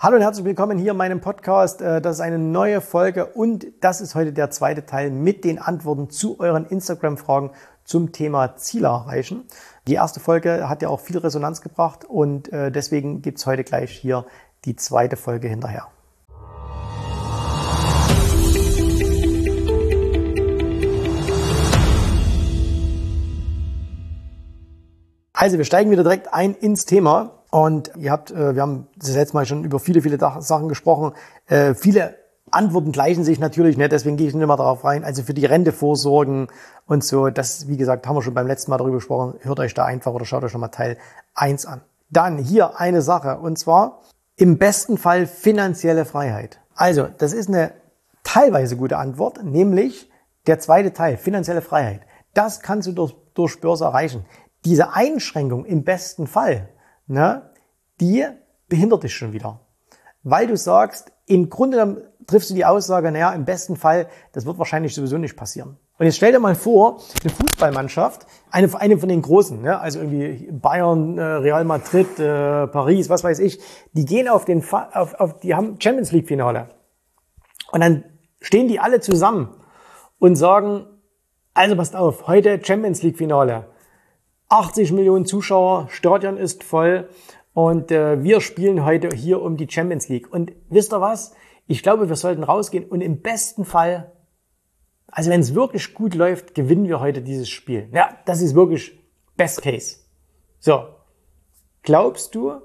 Hallo und herzlich willkommen hier in meinem Podcast. Äh, das ist eine neue Folge und das ist heute der zweite Teil mit den Antworten zu euren Instagram-Fragen zum Thema Ziele erreichen. Die erste Folge hat ja auch viel Resonanz gebracht und äh, deswegen gibt's heute gleich hier die zweite Folge hinterher. Also wir steigen wieder direkt ein ins Thema. Und ihr habt, äh, wir haben das letzte Mal schon über viele, viele Sachen gesprochen. Äh, viele Antworten gleichen sich natürlich nicht, deswegen gehe ich nicht mehr darauf rein. Also für die Rente vorsorgen und so, das, wie gesagt, haben wir schon beim letzten Mal darüber gesprochen. Hört euch da einfach oder schaut euch schon mal Teil 1 an. Dann hier eine Sache, und zwar im besten Fall finanzielle Freiheit. Also, das ist eine teilweise gute Antwort, nämlich der zweite Teil, finanzielle Freiheit. Das kannst du durch, durch Börse erreichen. Diese Einschränkung im besten Fall, ne, die behindert dich schon wieder. Weil du sagst, im Grunde triffst du die Aussage, naja, im besten Fall, das wird wahrscheinlich sowieso nicht passieren. Und jetzt stell dir mal vor, eine Fußballmannschaft, eine, eine von den Großen, ne, also irgendwie Bayern, äh, Real Madrid, äh, Paris, was weiß ich, die gehen auf den, auf, auf, die haben Champions League Finale. Und dann stehen die alle zusammen und sagen, also passt auf, heute Champions League Finale. 80 Millionen Zuschauer, Stadion ist voll und äh, wir spielen heute hier um die Champions League. Und wisst ihr was? Ich glaube, wir sollten rausgehen und im besten Fall, also wenn es wirklich gut läuft, gewinnen wir heute dieses Spiel. Ja, das ist wirklich Best Case. So, glaubst du,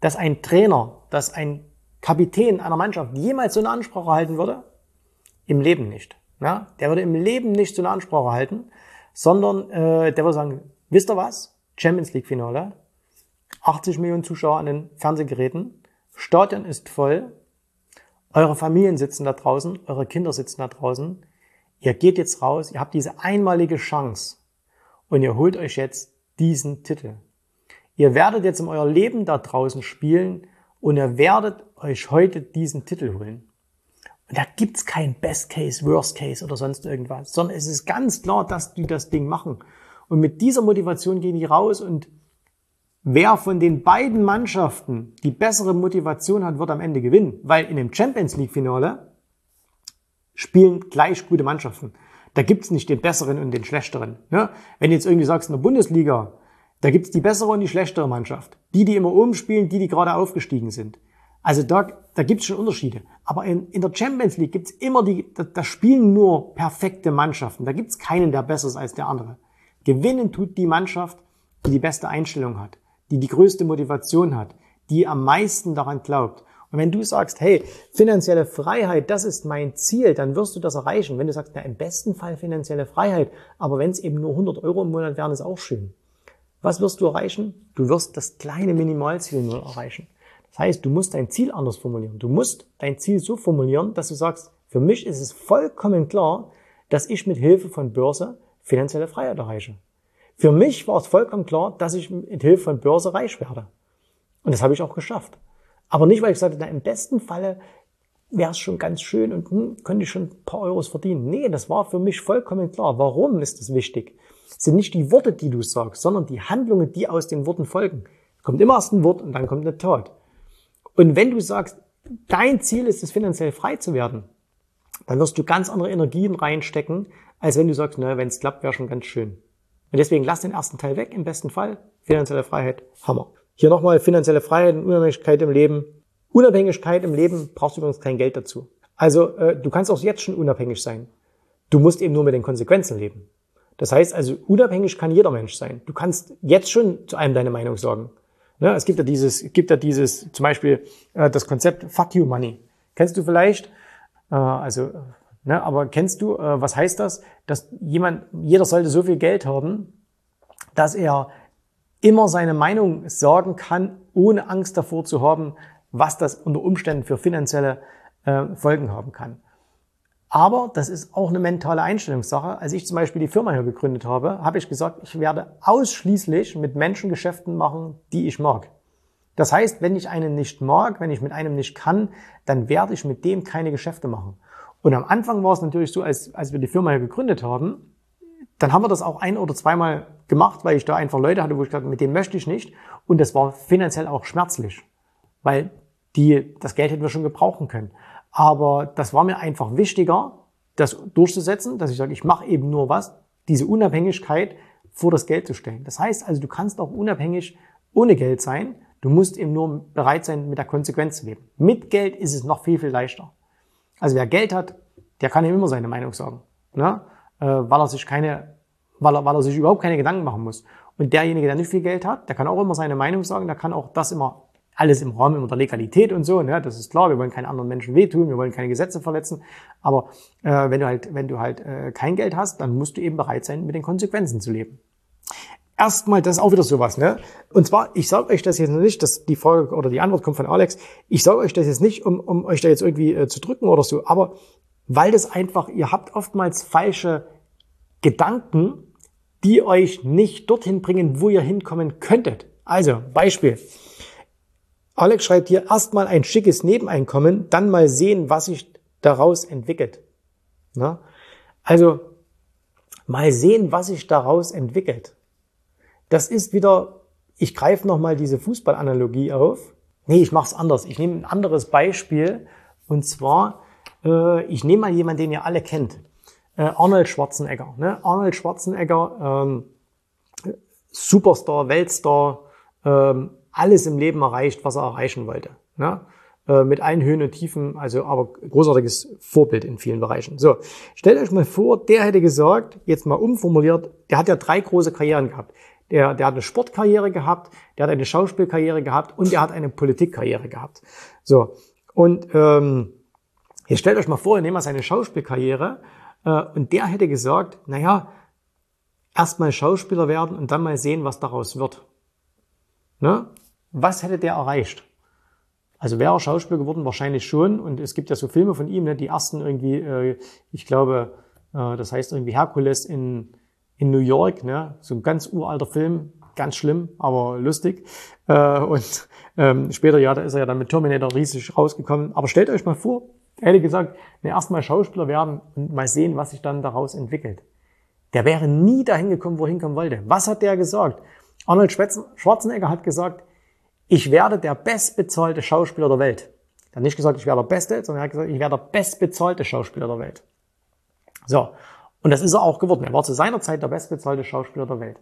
dass ein Trainer, dass ein Kapitän einer Mannschaft jemals so eine Ansprache halten würde? Im Leben nicht. Ja? Der würde im Leben nicht so eine Ansprache halten, sondern äh, der würde sagen, Wisst ihr was? Champions League Finale. 80 Millionen Zuschauer an den Fernsehgeräten. Stadion ist voll. Eure Familien sitzen da draußen. Eure Kinder sitzen da draußen. Ihr geht jetzt raus. Ihr habt diese einmalige Chance. Und ihr holt euch jetzt diesen Titel. Ihr werdet jetzt in euer Leben da draußen spielen und ihr werdet euch heute diesen Titel holen. Und da gibt's kein Best Case, Worst Case oder sonst irgendwas, sondern es ist ganz klar, dass die das Ding machen. Und mit dieser Motivation gehen die raus und wer von den beiden Mannschaften die bessere Motivation hat, wird am Ende gewinnen. Weil in dem Champions League Finale spielen gleich gute Mannschaften. Da gibt's nicht den besseren und den schlechteren. Ne? Wenn du jetzt irgendwie sagst, in der Bundesliga, da gibt's die bessere und die schlechtere Mannschaft. Die, die immer oben spielen, die, die gerade aufgestiegen sind. Also da, da gibt's schon Unterschiede. Aber in, in der Champions League gibt's immer die, da, da spielen nur perfekte Mannschaften. Da gibt's keinen, der besser ist als der andere. Gewinnen tut die Mannschaft, die die beste Einstellung hat, die die größte Motivation hat, die am meisten daran glaubt. Und wenn du sagst, hey, finanzielle Freiheit, das ist mein Ziel, dann wirst du das erreichen. Wenn du sagst, na, im besten Fall finanzielle Freiheit, aber wenn es eben nur 100 Euro im Monat wären, ist auch schön. Was wirst du erreichen? Du wirst das kleine Minimalziel nur erreichen. Das heißt, du musst dein Ziel anders formulieren. Du musst dein Ziel so formulieren, dass du sagst, für mich ist es vollkommen klar, dass ich mit Hilfe von Börse finanzielle Freiheit erreiche. Für mich war es vollkommen klar, dass ich mit Hilfe von Börse reich werde. Und das habe ich auch geschafft. Aber nicht, weil ich sagte, na, im besten Falle wäre es schon ganz schön und hm, könnte ich schon ein paar Euros verdienen. Nee, das war für mich vollkommen klar. Warum ist das wichtig? Es sind nicht die Worte, die du sagst, sondern die Handlungen, die aus den Worten folgen. Kommt immer erst ein Wort und dann kommt eine Tat. Und wenn du sagst, dein Ziel ist es, finanziell frei zu werden, dann wirst du ganz andere Energien reinstecken, als wenn du sagst, naja, wenn es klappt, wäre schon ganz schön. Und deswegen lass den ersten Teil weg, im besten Fall. Finanzielle Freiheit, Hammer. Hier nochmal finanzielle Freiheit und Unabhängigkeit im Leben. Unabhängigkeit im Leben brauchst du übrigens kein Geld dazu. Also äh, du kannst auch jetzt schon unabhängig sein. Du musst eben nur mit den Konsequenzen leben. Das heißt also, unabhängig kann jeder Mensch sein. Du kannst jetzt schon zu einem deine Meinung sagen. Ne? Es gibt ja dieses, es gibt ja dieses, zum Beispiel äh, das Konzept Fuck You Money. Kennst du vielleicht? Äh, also Ne, aber kennst du, äh, was heißt das? Dass jemand, jeder sollte so viel Geld haben, dass er immer seine Meinung sagen kann, ohne Angst davor zu haben, was das unter Umständen für finanzielle äh, Folgen haben kann. Aber das ist auch eine mentale Einstellungssache. Als ich zum Beispiel die Firma hier gegründet habe, habe ich gesagt, ich werde ausschließlich mit Menschen Geschäften machen, die ich mag. Das heißt, wenn ich einen nicht mag, wenn ich mit einem nicht kann, dann werde ich mit dem keine Geschäfte machen. Und am Anfang war es natürlich so, als, als wir die Firma gegründet haben, dann haben wir das auch ein oder zweimal gemacht, weil ich da einfach Leute hatte, wo ich gesagt mit dem möchte ich nicht. Und das war finanziell auch schmerzlich. Weil die, das Geld hätten wir schon gebrauchen können. Aber das war mir einfach wichtiger, das durchzusetzen, dass ich sage, ich mache eben nur was, diese Unabhängigkeit vor das Geld zu stellen. Das heißt also, du kannst auch unabhängig ohne Geld sein. Du musst eben nur bereit sein, mit der Konsequenz zu leben. Mit Geld ist es noch viel, viel leichter. Also wer Geld hat, der kann ihm immer seine Meinung sagen. Ne? Äh, weil er sich keine, weil er, weil er sich überhaupt keine Gedanken machen muss. Und derjenige, der nicht viel Geld hat, der kann auch immer seine Meinung sagen, der kann auch das immer alles im Rahmen immer der Legalität und so, ne? das ist klar, wir wollen keinen anderen Menschen wehtun, wir wollen keine Gesetze verletzen, aber äh, wenn du halt, wenn du halt äh, kein Geld hast, dann musst du eben bereit sein, mit den Konsequenzen zu leben. Erstmal, das ist auch wieder sowas, ne? Und zwar, ich sage euch das jetzt nicht, dass die Frage oder die Antwort kommt von Alex. Ich sage euch das jetzt nicht, um, um euch da jetzt irgendwie äh, zu drücken oder so, aber weil das einfach, ihr habt oftmals falsche Gedanken, die euch nicht dorthin bringen, wo ihr hinkommen könntet. Also, Beispiel. Alex schreibt hier erstmal ein schickes Nebeneinkommen, dann mal sehen, was sich daraus entwickelt. Na? Also mal sehen, was sich daraus entwickelt. Das ist wieder, ich greife nochmal diese Fußballanalogie auf. Nee, ich mache es anders. Ich nehme ein anderes Beispiel. Und zwar, äh, ich nehme mal jemanden, den ihr alle kennt. Äh, Arnold Schwarzenegger. Ne? Arnold Schwarzenegger, ähm, Superstar, Weltstar, ähm, alles im Leben erreicht, was er erreichen wollte. Ne? Äh, mit allen Höhen und Tiefen, also aber großartiges Vorbild in vielen Bereichen. So, stellt euch mal vor, der hätte gesagt, jetzt mal umformuliert, der hat ja drei große Karrieren gehabt. Der, der hat eine Sportkarriere gehabt, der hat eine Schauspielkarriere gehabt und der hat eine Politikkarriere gehabt. So, und ähm, jetzt stellt euch mal vor, ihr nehmt mal seine Schauspielkarriere äh, und der hätte gesagt, naja, erstmal Schauspieler werden und dann mal sehen, was daraus wird. Ne? was hätte der erreicht? Also wäre er Schauspieler geworden? Wahrscheinlich schon. Und es gibt ja so Filme von ihm, ne, die ersten irgendwie, äh, ich glaube, äh, das heißt irgendwie Herkules in, in New York, ne? so ein ganz uralter Film, ganz schlimm, aber lustig. Äh, und ähm, später, ja, da ist er ja dann mit Terminator riesig rausgekommen. Aber stellt euch mal vor, hätte gesagt, ne, erstmal Schauspieler werden und mal sehen, was sich dann daraus entwickelt. Der wäre nie dahin gekommen, wo er hinkommen wollte. Was hat der gesagt? Arnold Schwarzenegger hat gesagt, ich werde der bestbezahlte Schauspieler der Welt. Er hat nicht gesagt, ich werde der Beste, sondern er hat gesagt, ich werde der bestbezahlte Schauspieler der Welt. So. Und das ist er auch geworden. Er war zu seiner Zeit der bestbezahlte Schauspieler der Welt.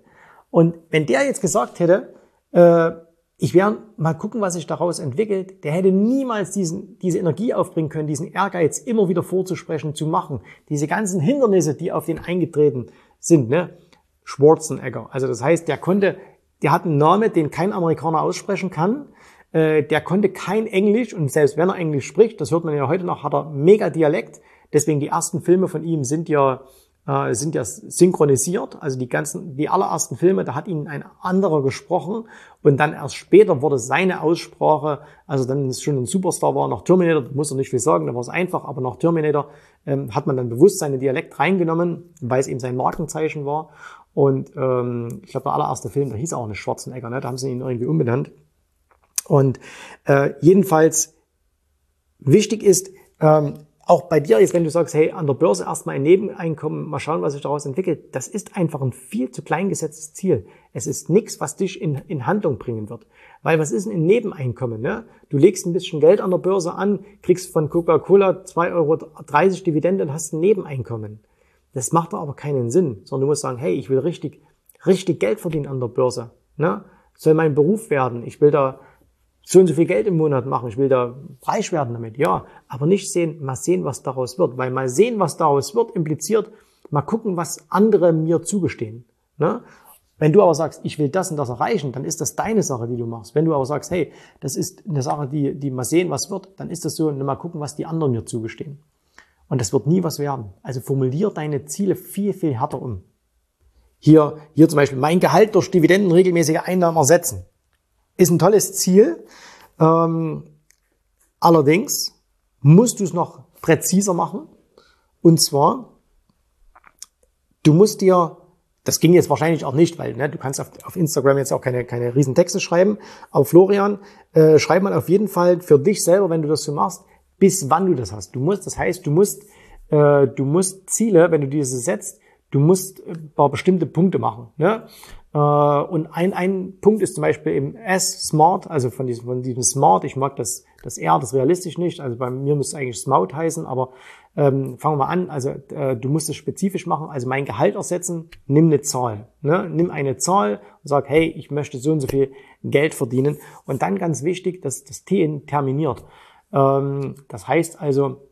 Und wenn der jetzt gesagt hätte, äh, ich werde mal gucken, was sich daraus entwickelt, der hätte niemals diesen, diese Energie aufbringen können, diesen Ehrgeiz immer wieder vorzusprechen, zu machen. Diese ganzen Hindernisse, die auf den eingetreten sind, ne? Schwarzenegger. Also das heißt, der konnte der hat einen Namen, den kein Amerikaner aussprechen kann. Äh, der konnte kein Englisch und selbst wenn er Englisch spricht, das hört man ja heute noch, hat er mega Dialekt. Deswegen die ersten Filme von ihm sind ja äh, sind ja synchronisiert. Also die ganzen, die allerersten Filme, da hat ihn ein anderer gesprochen und dann erst später wurde seine Aussprache, also dann ist schon ein Superstar war, nach Terminator, muss er nicht viel sagen, da war es einfach, aber nach Terminator ähm, hat man dann bewusst seinen Dialekt reingenommen, weil es eben sein Markenzeichen war. Und ähm, ich glaube, der allererste Film, der hieß auch nicht Schwarzenegger, ne? da haben sie ihn irgendwie umbenannt. Und äh, jedenfalls wichtig ist, ähm, auch bei dir jetzt, wenn du sagst, hey, an der Börse erstmal ein Nebeneinkommen, mal schauen, was sich daraus entwickelt, das ist einfach ein viel zu klein gesetztes Ziel. Es ist nichts, was dich in, in Handlung bringen wird. Weil was ist ein Nebeneinkommen? Ne? Du legst ein bisschen Geld an der Börse an, kriegst von Coca-Cola 2,30 Euro Dividende und hast ein Nebeneinkommen. Das macht aber keinen Sinn, sondern du musst sagen, hey, ich will richtig, richtig Geld verdienen an der Börse. Ne? Soll mein Beruf werden. Ich will da so und so viel Geld im Monat machen. Ich will da reich werden damit. Ja, aber nicht sehen, mal sehen, was daraus wird. Weil mal sehen, was daraus wird, impliziert, mal gucken, was andere mir zugestehen. Ne? Wenn du aber sagst, ich will das und das erreichen, dann ist das deine Sache, die du machst. Wenn du aber sagst, hey, das ist eine Sache, die, die mal sehen, was wird, dann ist das so, mal gucken, was die anderen mir zugestehen. Und das wird nie was werden. Also formulier deine Ziele viel, viel härter um. Hier, hier zum Beispiel mein Gehalt durch Dividenden regelmäßige Einnahmen ersetzen. Ist ein tolles Ziel. Ähm, allerdings musst du es noch präziser machen. Und zwar, du musst dir, das ging jetzt wahrscheinlich auch nicht, weil ne, du kannst auf, auf Instagram jetzt auch keine, keine riesen Texte schreiben. Aber Florian, äh, schreib mal auf jeden Fall für dich selber, wenn du das so machst, bis wann du das hast. Du musst, das heißt, du musst, äh, du musst Ziele, wenn du diese setzt, du musst ein paar bestimmte Punkte machen. Ne? Äh, und ein, ein Punkt ist zum Beispiel eben S, Smart, also von diesem, von diesem Smart, ich mag das Das R, das realistisch nicht. Also bei mir müsste es eigentlich Smout heißen, aber ähm, fangen wir an. Also äh, du musst es spezifisch machen. Also mein Gehalt ersetzen, nimm eine Zahl. Ne? Nimm eine Zahl und sag, hey, ich möchte so und so viel Geld verdienen. Und dann ganz wichtig, dass das T terminiert. Ähm, das heißt also,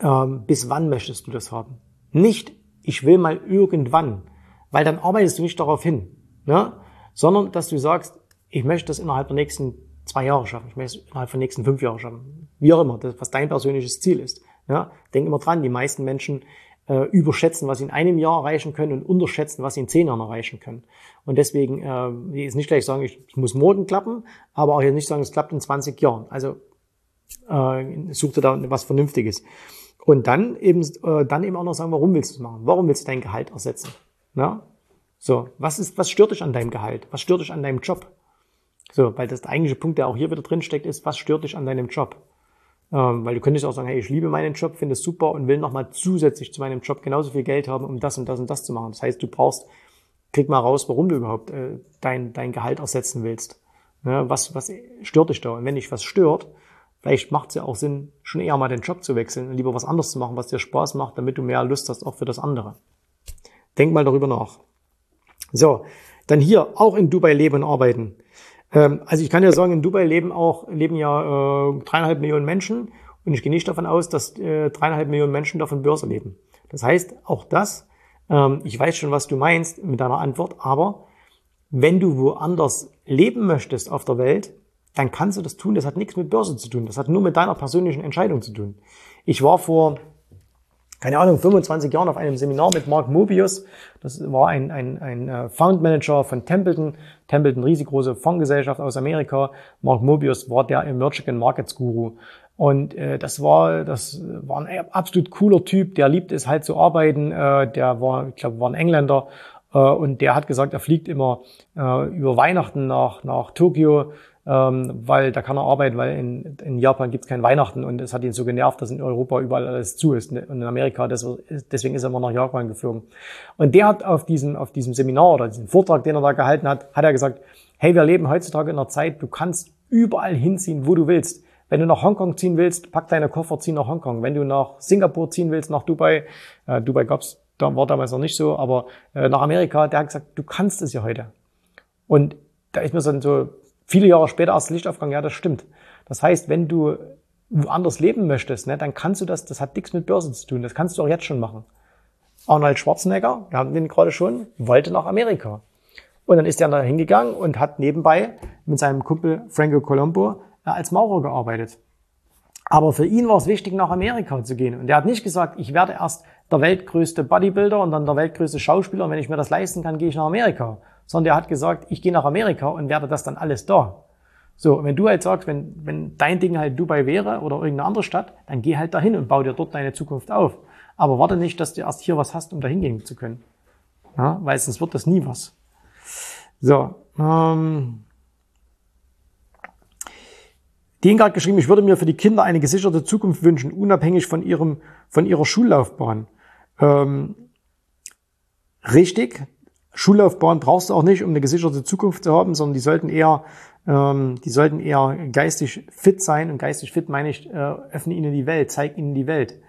ähm, bis wann möchtest du das haben? Nicht, ich will mal irgendwann, weil dann arbeitest du nicht darauf hin, ne? sondern dass du sagst, ich möchte das innerhalb der nächsten zwei Jahre schaffen, ich möchte es innerhalb der nächsten fünf Jahre schaffen, wie auch immer, das, was dein persönliches Ziel ist. Ja? Denk immer dran, die meisten Menschen äh, überschätzen, was sie in einem Jahr erreichen können und unterschätzen, was sie in zehn Jahren erreichen können. Und deswegen äh, ist nicht gleich sagen, ich, ich muss morgen klappen, aber auch jetzt nicht sagen, es klappt in 20 Jahren. Also äh, such dir da was Vernünftiges. Und dann eben, äh, dann eben auch noch sagen, warum willst du es machen? Warum willst du dein Gehalt ersetzen? Na? So, was ist, was stört dich an deinem Gehalt? Was stört dich an deinem Job? So, weil das der eigentliche Punkt, der auch hier wieder drin steckt, ist, was stört dich an deinem Job? Ähm, weil du könntest auch sagen, hey, ich liebe meinen Job, finde es super und will nochmal zusätzlich zu meinem Job genauso viel Geld haben, um das und das und das zu machen. Das heißt, du brauchst, krieg mal raus, warum du überhaupt äh, dein, dein Gehalt ersetzen willst. Ja, was, was stört dich da? Und wenn dich was stört, Vielleicht macht es ja auch Sinn, schon eher mal den Job zu wechseln und lieber was anderes zu machen, was dir Spaß macht, damit du mehr Lust hast auch für das andere. Denk mal darüber nach. So, dann hier auch in Dubai leben und arbeiten. Ähm, also ich kann ja sagen, in Dubai leben auch leben ja äh, dreieinhalb Millionen Menschen und ich gehe nicht davon aus, dass äh, dreieinhalb Millionen Menschen davon Börse leben. Das heißt, auch das, ähm, ich weiß schon, was du meinst mit deiner Antwort, aber wenn du woanders leben möchtest auf der Welt, dann kannst du das tun. Das hat nichts mit Börse zu tun. Das hat nur mit deiner persönlichen Entscheidung zu tun. Ich war vor, keine Ahnung, 25 Jahren auf einem Seminar mit Mark Mobius. Das war ein, ein, ein äh, Found Manager von Templeton. Templeton, riesengroße Fondsgesellschaft aus Amerika. Mark Mobius war der Emerging Markets Guru. Und äh, das war das war ein absolut cooler Typ, der liebt es halt zu arbeiten. Äh, der war, ich glaube, war ein Engländer äh, und der hat gesagt, er fliegt immer äh, über Weihnachten nach nach Tokio ähm, weil da kann er arbeiten, weil in, in Japan gibt es kein Weihnachten und es hat ihn so genervt, dass in Europa überall alles zu ist und in Amerika, deswegen ist er immer nach Japan geflogen. Und der hat auf diesem, auf diesem Seminar oder diesem Vortrag, den er da gehalten hat, hat er gesagt, hey, wir leben heutzutage in einer Zeit, du kannst überall hinziehen, wo du willst. Wenn du nach Hongkong ziehen willst, pack deine Koffer, zieh nach Hongkong. Wenn du nach Singapur ziehen willst, nach Dubai, äh, Dubai gab's, da war damals noch nicht so, aber äh, nach Amerika, der hat gesagt, du kannst es ja heute. Und da ist mir dann so viele Jahre später erst Lichtaufgang, ja, das stimmt. Das heißt, wenn du woanders leben möchtest, ne, dann kannst du das, das hat nichts mit Börse zu tun, das kannst du auch jetzt schon machen. Arnold Schwarzenegger, wir haben den gerade schon, wollte nach Amerika. Und dann ist er da hingegangen und hat nebenbei mit seinem Kumpel Franco Colombo äh, als Maurer gearbeitet. Aber für ihn war es wichtig, nach Amerika zu gehen. Und er hat nicht gesagt, ich werde erst der weltgrößte Bodybuilder und dann der weltgrößte Schauspieler und wenn ich mir das leisten kann, gehe ich nach Amerika sondern er hat gesagt, ich gehe nach Amerika und werde das dann alles da. So, wenn du halt sagst, wenn, wenn dein Ding halt Dubai wäre oder irgendeine andere Stadt, dann geh halt dahin und bau dir dort deine Zukunft auf. Aber warte nicht, dass du erst hier was hast, um dahin gehen zu können. Ja, weil sonst wird das nie was. So, ähm, den gerade geschrieben, ich würde mir für die Kinder eine gesicherte Zukunft wünschen, unabhängig von ihrem, von ihrer Schullaufbahn. Ähm, richtig, Schullaufbahn brauchst du auch nicht, um eine gesicherte Zukunft zu haben, sondern die sollten eher, ähm, die sollten eher geistig fit sein. Und geistig fit meine ich, äh, öffne ihnen die Welt, zeig ihnen die Welt.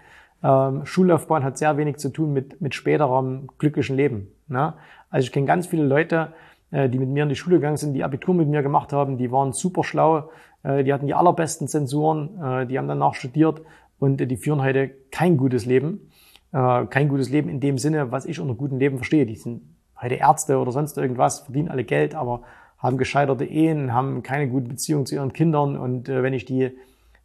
Ähm, Schullaufbahn hat sehr wenig zu tun mit, mit späterem glücklichen Leben. Ne? Also ich kenne ganz viele Leute, äh, die mit mir in die Schule gegangen sind, die Abitur mit mir gemacht haben, die waren super schlau, äh, die hatten die allerbesten Zensuren, äh, die haben danach studiert und äh, die führen heute kein gutes Leben. Äh, kein gutes Leben in dem Sinne, was ich unter gutem Leben verstehe. Die sind heute Ärzte oder sonst irgendwas, verdienen alle Geld, aber haben gescheiterte Ehen, haben keine gute Beziehung zu ihren Kindern und äh, wenn ich die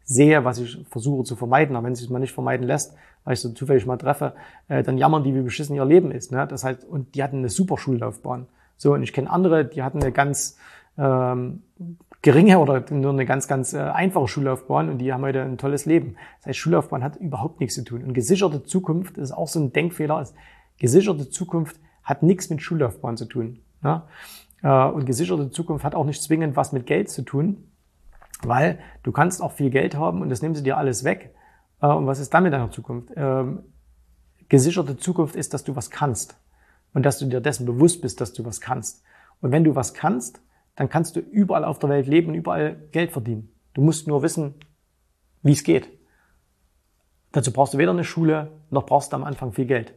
sehe, was ich versuche zu vermeiden, aber wenn es sich mal nicht vermeiden lässt, weil ich so zufällig mal treffe, äh, dann jammern die, wie beschissen ihr Leben ist. Ne? Das heißt, und die hatten eine super Schullaufbahn. So, und ich kenne andere, die hatten eine ganz ähm, geringe oder nur eine ganz, ganz äh, einfache Schullaufbahn und die haben heute ein tolles Leben. Das heißt, Schullaufbahn hat überhaupt nichts zu tun. Und gesicherte Zukunft ist auch so ein Denkfehler. Ist, gesicherte Zukunft hat nichts mit Schullaufbahn zu tun. Ja? Äh, und gesicherte Zukunft hat auch nicht zwingend was mit Geld zu tun, weil du kannst auch viel Geld haben und das nimmst du dir alles weg. Äh, und was ist dann mit deiner Zukunft? Ähm, gesicherte Zukunft ist, dass du was kannst und dass du dir dessen bewusst bist, dass du was kannst. Und wenn du was kannst, dann kannst du überall auf der Welt leben und überall Geld verdienen. Du musst nur wissen, wie es geht. Dazu brauchst du weder eine Schule, noch brauchst du am Anfang viel Geld.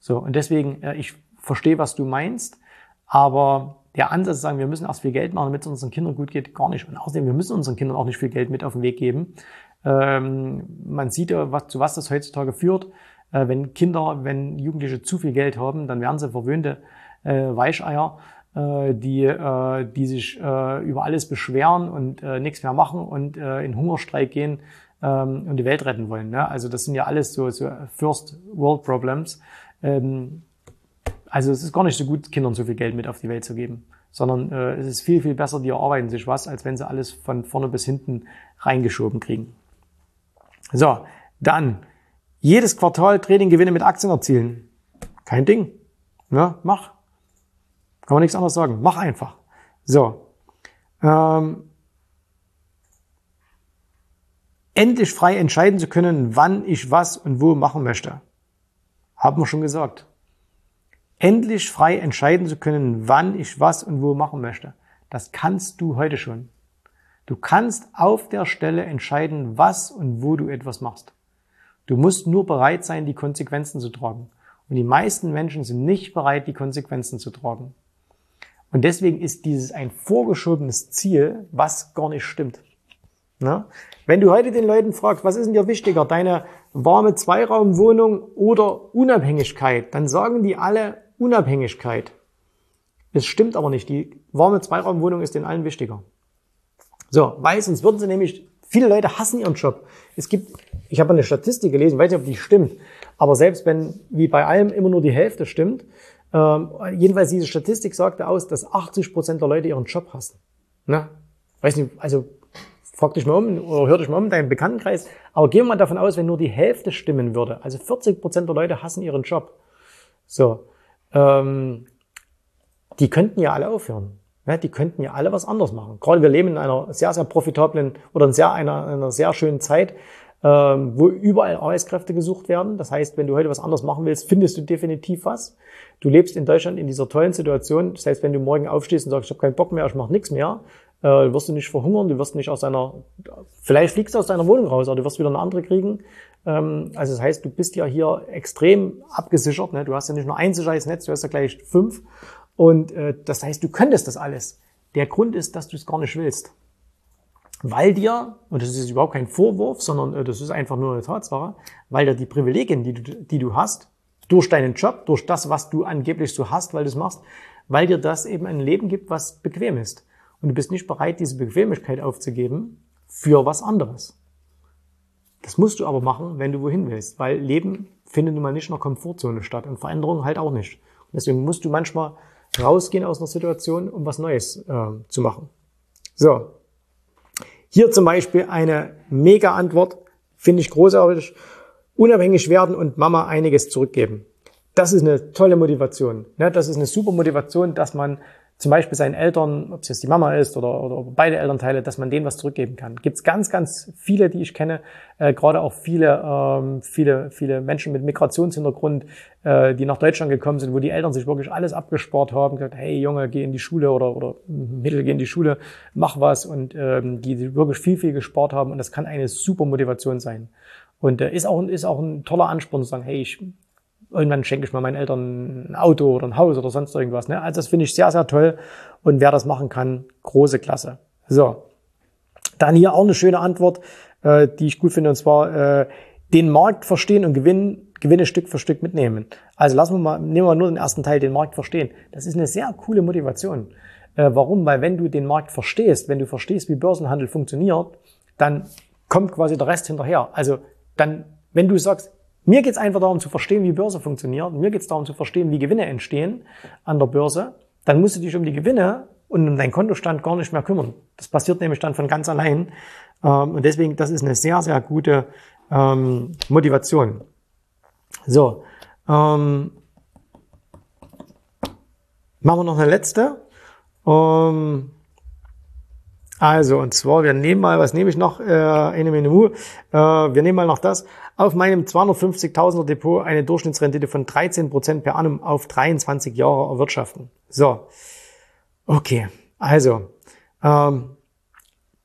So, und deswegen, äh, ich verstehe, was du meinst, aber der Ansatz zu sagen, wir müssen erst viel Geld machen, damit es unseren Kindern gut geht, gar nicht. Und außerdem, wir müssen unseren Kindern auch nicht viel Geld mit auf den Weg geben. Ähm, man sieht ja, was, zu was das heutzutage führt. Äh, wenn Kinder, wenn Jugendliche zu viel Geld haben, dann werden sie verwöhnte äh, Weicheier, äh, die, äh, die sich äh, über alles beschweren und äh, nichts mehr machen und äh, in Hungerstreik gehen ähm, und die Welt retten wollen. Ne? Also das sind ja alles so, so First World Problems. Ähm, also es ist gar nicht so gut, Kindern so viel Geld mit auf die Welt zu geben, sondern äh, es ist viel, viel besser, die erarbeiten sich was, als wenn sie alles von vorne bis hinten reingeschoben kriegen. So, dann jedes Quartal Trading Gewinne mit Aktien erzielen. Kein Ding. Ja, mach. Kann man nichts anderes sagen. Mach einfach. So. Ähm, endlich frei entscheiden zu können, wann ich was und wo machen möchte. Haben wir schon gesagt. Endlich frei entscheiden zu können, wann ich was und wo machen möchte. Das kannst du heute schon. Du kannst auf der Stelle entscheiden, was und wo du etwas machst. Du musst nur bereit sein, die Konsequenzen zu tragen. Und die meisten Menschen sind nicht bereit, die Konsequenzen zu tragen. Und deswegen ist dieses ein vorgeschobenes Ziel, was gar nicht stimmt. Na? Wenn du heute den Leuten fragst, was ist denn dir wichtiger, deine warme Zweiraumwohnung oder Unabhängigkeit, dann sagen die alle Unabhängigkeit. Es stimmt aber nicht. Die warme Zweiraumwohnung ist den allen wichtiger. So, weil sonst würden sie nämlich, viele Leute hassen ihren Job. Es gibt ich habe eine Statistik gelesen, weiß nicht, ob die stimmt, aber selbst wenn wie bei allem immer nur die Hälfte stimmt, ähm, jedenfalls diese Statistik sagte aus, dass 80 Prozent der Leute ihren Job hassen. Ne? Weiß nicht, also frag dich mal um oder hör dich mal um deinen Bekanntenkreis. Aber gehen wir mal davon aus, wenn nur die Hälfte stimmen würde, also 40 Prozent der Leute hassen ihren Job. So, ähm, die könnten ja alle aufhören. Ja, die könnten ja alle was anderes machen. Gerade wir leben in einer sehr, sehr profitablen oder in sehr, einer, einer sehr schönen Zeit, ähm, wo überall Arbeitskräfte gesucht werden. Das heißt, wenn du heute was anderes machen willst, findest du definitiv was. Du lebst in Deutschland in dieser tollen Situation. Das heißt, wenn du morgen aufstehst und sagst, ich habe keinen Bock mehr, ich mache nichts mehr, äh, wirst du nicht verhungern, du wirst nicht aus deiner, vielleicht fliegst du aus deiner Wohnung raus, aber du wirst wieder eine andere kriegen. Ähm, also das heißt, du bist ja hier extrem abgesichert. Ne? Du hast ja nicht nur ein sicheres Netz, du hast ja gleich fünf. Und äh, das heißt, du könntest das alles. Der Grund ist, dass du es gar nicht willst weil dir, und das ist überhaupt kein Vorwurf, sondern äh, das ist einfach nur eine Tatsache, weil dir die Privilegien, die du, die du hast, durch deinen Job, durch das, was du angeblich so hast, weil du es machst, weil dir das eben ein Leben gibt, was bequem ist. Und du bist nicht bereit, diese Bequemlichkeit aufzugeben für was anderes. Das musst du aber machen, wenn du wohin willst, weil Leben findet nun mal nicht in der Komfortzone statt und Veränderung halt auch nicht. Und deswegen musst du manchmal rausgehen aus einer Situation, um was Neues äh, zu machen. So, hier zum Beispiel eine mega Antwort, finde ich großartig. Unabhängig werden und Mama einiges zurückgeben. Das ist eine tolle Motivation. Ne? Das ist eine super Motivation, dass man zum Beispiel seinen Eltern, ob es jetzt die Mama ist oder, oder beide Elternteile, dass man denen was zurückgeben kann. Gibt es ganz, ganz viele, die ich kenne, äh, gerade auch viele, ähm, viele, viele Menschen mit Migrationshintergrund, äh, die nach Deutschland gekommen sind, wo die Eltern sich wirklich alles abgespart haben, gesagt, hey Junge, geh in die Schule oder, oder Mittel, geh in die Schule, mach was und ähm, die wirklich viel, viel gespart haben und das kann eine super Motivation sein. Und äh, ist, auch, ist auch ein toller Ansporn zu sagen, hey, ich irgendwann schenke ich mal meinen Eltern ein Auto oder ein Haus oder sonst irgendwas. Ne? Also das finde ich sehr, sehr toll. Und wer das machen kann, große Klasse. So. Dann hier auch eine schöne Antwort, äh, die ich gut finde, und zwar äh, den Markt verstehen und gewinnen, Gewinne Stück für Stück mitnehmen. Also lassen wir mal, nehmen wir nur den ersten Teil, den Markt verstehen. Das ist eine sehr coole Motivation. Äh, warum? Weil wenn du den Markt verstehst, wenn du verstehst, wie Börsenhandel funktioniert, dann kommt quasi der Rest hinterher. Also dann, wenn du sagst, mir geht es einfach darum zu verstehen, wie Börse funktioniert. Mir geht es darum zu verstehen, wie Gewinne entstehen an der Börse. Dann musst du dich um die Gewinne und um deinen Kontostand gar nicht mehr kümmern. Das passiert nämlich dann von ganz allein. Ähm, und deswegen, das ist eine sehr, sehr gute ähm, Motivation. So, ähm, machen wir noch eine letzte. Ähm, also, und zwar, wir nehmen mal, was nehme ich noch? Äh, eine Minute. Äh, wir nehmen mal noch das. Auf meinem 250.000er Depot eine Durchschnittsrendite von 13 Prozent per annum auf 23 Jahre erwirtschaften. So. Okay. Also, ähm,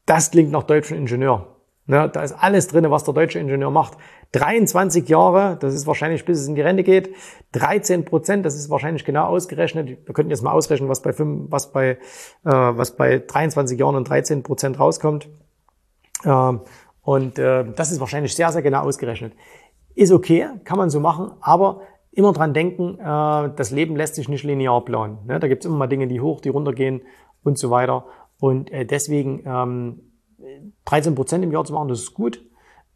das klingt nach deutschem Ingenieur. Ne, da ist alles drin, was der deutsche Ingenieur macht. 23 Jahre, das ist wahrscheinlich, bis es in die Rente geht. 13 Prozent, das ist wahrscheinlich genau ausgerechnet. Wir könnten jetzt mal ausrechnen, was bei, 5, was bei, äh, was bei 23 Jahren und 13 Prozent rauskommt. Ähm, und äh, das ist wahrscheinlich sehr, sehr genau ausgerechnet. Ist okay, kann man so machen, aber immer dran denken, äh, das Leben lässt sich nicht linear planen. Ne? Da gibt es immer mal Dinge, die hoch, die runter gehen und so weiter. Und äh, deswegen ähm, 13 Prozent im Jahr zu machen, das ist gut.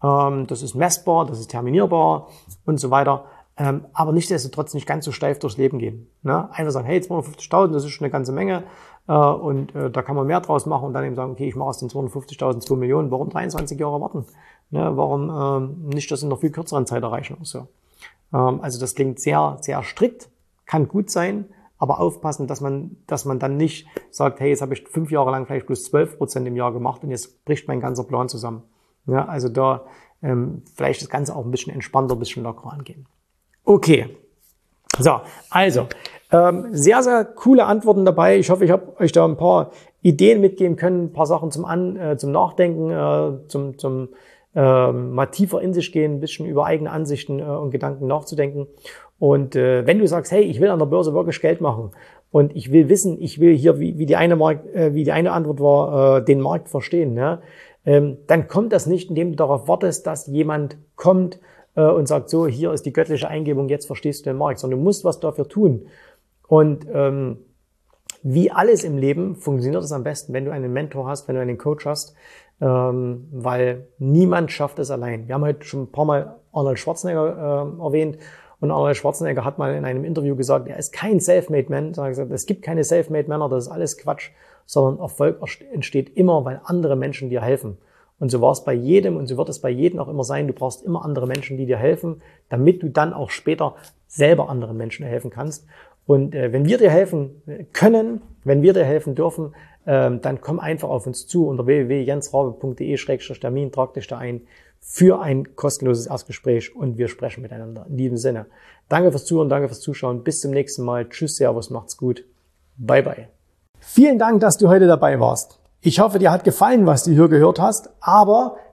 Ähm, das ist messbar, das ist terminierbar und so weiter. Ähm, aber nichtsdestotrotz nicht ganz so steif durchs Leben gehen. Ne? Einfach sagen, hey, 250.000, das ist schon eine ganze Menge und äh, da kann man mehr draus machen und dann eben sagen, okay, ich mache aus den 250.000 2 Millionen. Warum 23 Jahre warten? Ne? Warum ähm, nicht das in einer viel kürzeren Zeit erreichen? Ähm, also das klingt sehr, sehr strikt, kann gut sein, aber aufpassen, dass man, dass man dann nicht sagt, hey, jetzt habe ich fünf Jahre lang vielleicht plus 12 Prozent im Jahr gemacht und jetzt bricht mein ganzer Plan zusammen. Also da ähm, vielleicht das Ganze auch ein bisschen entspannter, ein bisschen lockerer angehen. Okay. So, also ähm, sehr, sehr coole Antworten dabei. Ich hoffe, ich habe euch da ein paar Ideen mitgeben können, ein paar Sachen zum, An, äh, zum Nachdenken, äh, zum, zum äh, mal tiefer in sich gehen, ein bisschen über eigene Ansichten äh, und Gedanken nachzudenken. Und äh, wenn du sagst, hey, ich will an der Börse wirklich Geld machen und ich will wissen, ich will hier, wie, wie, die, eine Markt, äh, wie die eine Antwort war, äh, den Markt verstehen, ne? ähm, dann kommt das nicht, indem du darauf wartest, dass jemand kommt äh, und sagt, so, hier ist die göttliche Eingebung, jetzt verstehst du den Markt, sondern du musst was dafür tun. Und ähm, wie alles im Leben funktioniert es am besten, wenn du einen Mentor hast, wenn du einen Coach hast, ähm, weil niemand schafft es allein. Wir haben heute schon ein paar Mal Arnold Schwarzenegger äh, erwähnt und Arnold Schwarzenegger hat mal in einem Interview gesagt, er ist kein Selfmade Man. Er hat gesagt, es gibt keine Selfmade Männer, das ist alles Quatsch, sondern Erfolg entsteht immer, weil andere Menschen dir helfen. Und so war es bei jedem und so wird es bei jedem auch immer sein. Du brauchst immer andere Menschen, die dir helfen, damit du dann auch später selber anderen Menschen helfen kannst. Und äh, wenn wir dir helfen können, wenn wir dir helfen dürfen, ähm, dann komm einfach auf uns zu unter www.jensraube.de-termin, trag dich da ein für ein kostenloses Erstgespräch und wir sprechen miteinander. In diesem Sinne, danke fürs Zuhören, danke fürs Zuschauen. Bis zum nächsten Mal. Tschüss, Servus, macht's gut. Bye, bye. Vielen Dank, dass du heute dabei warst. Ich hoffe, dir hat gefallen, was du hier gehört hast, aber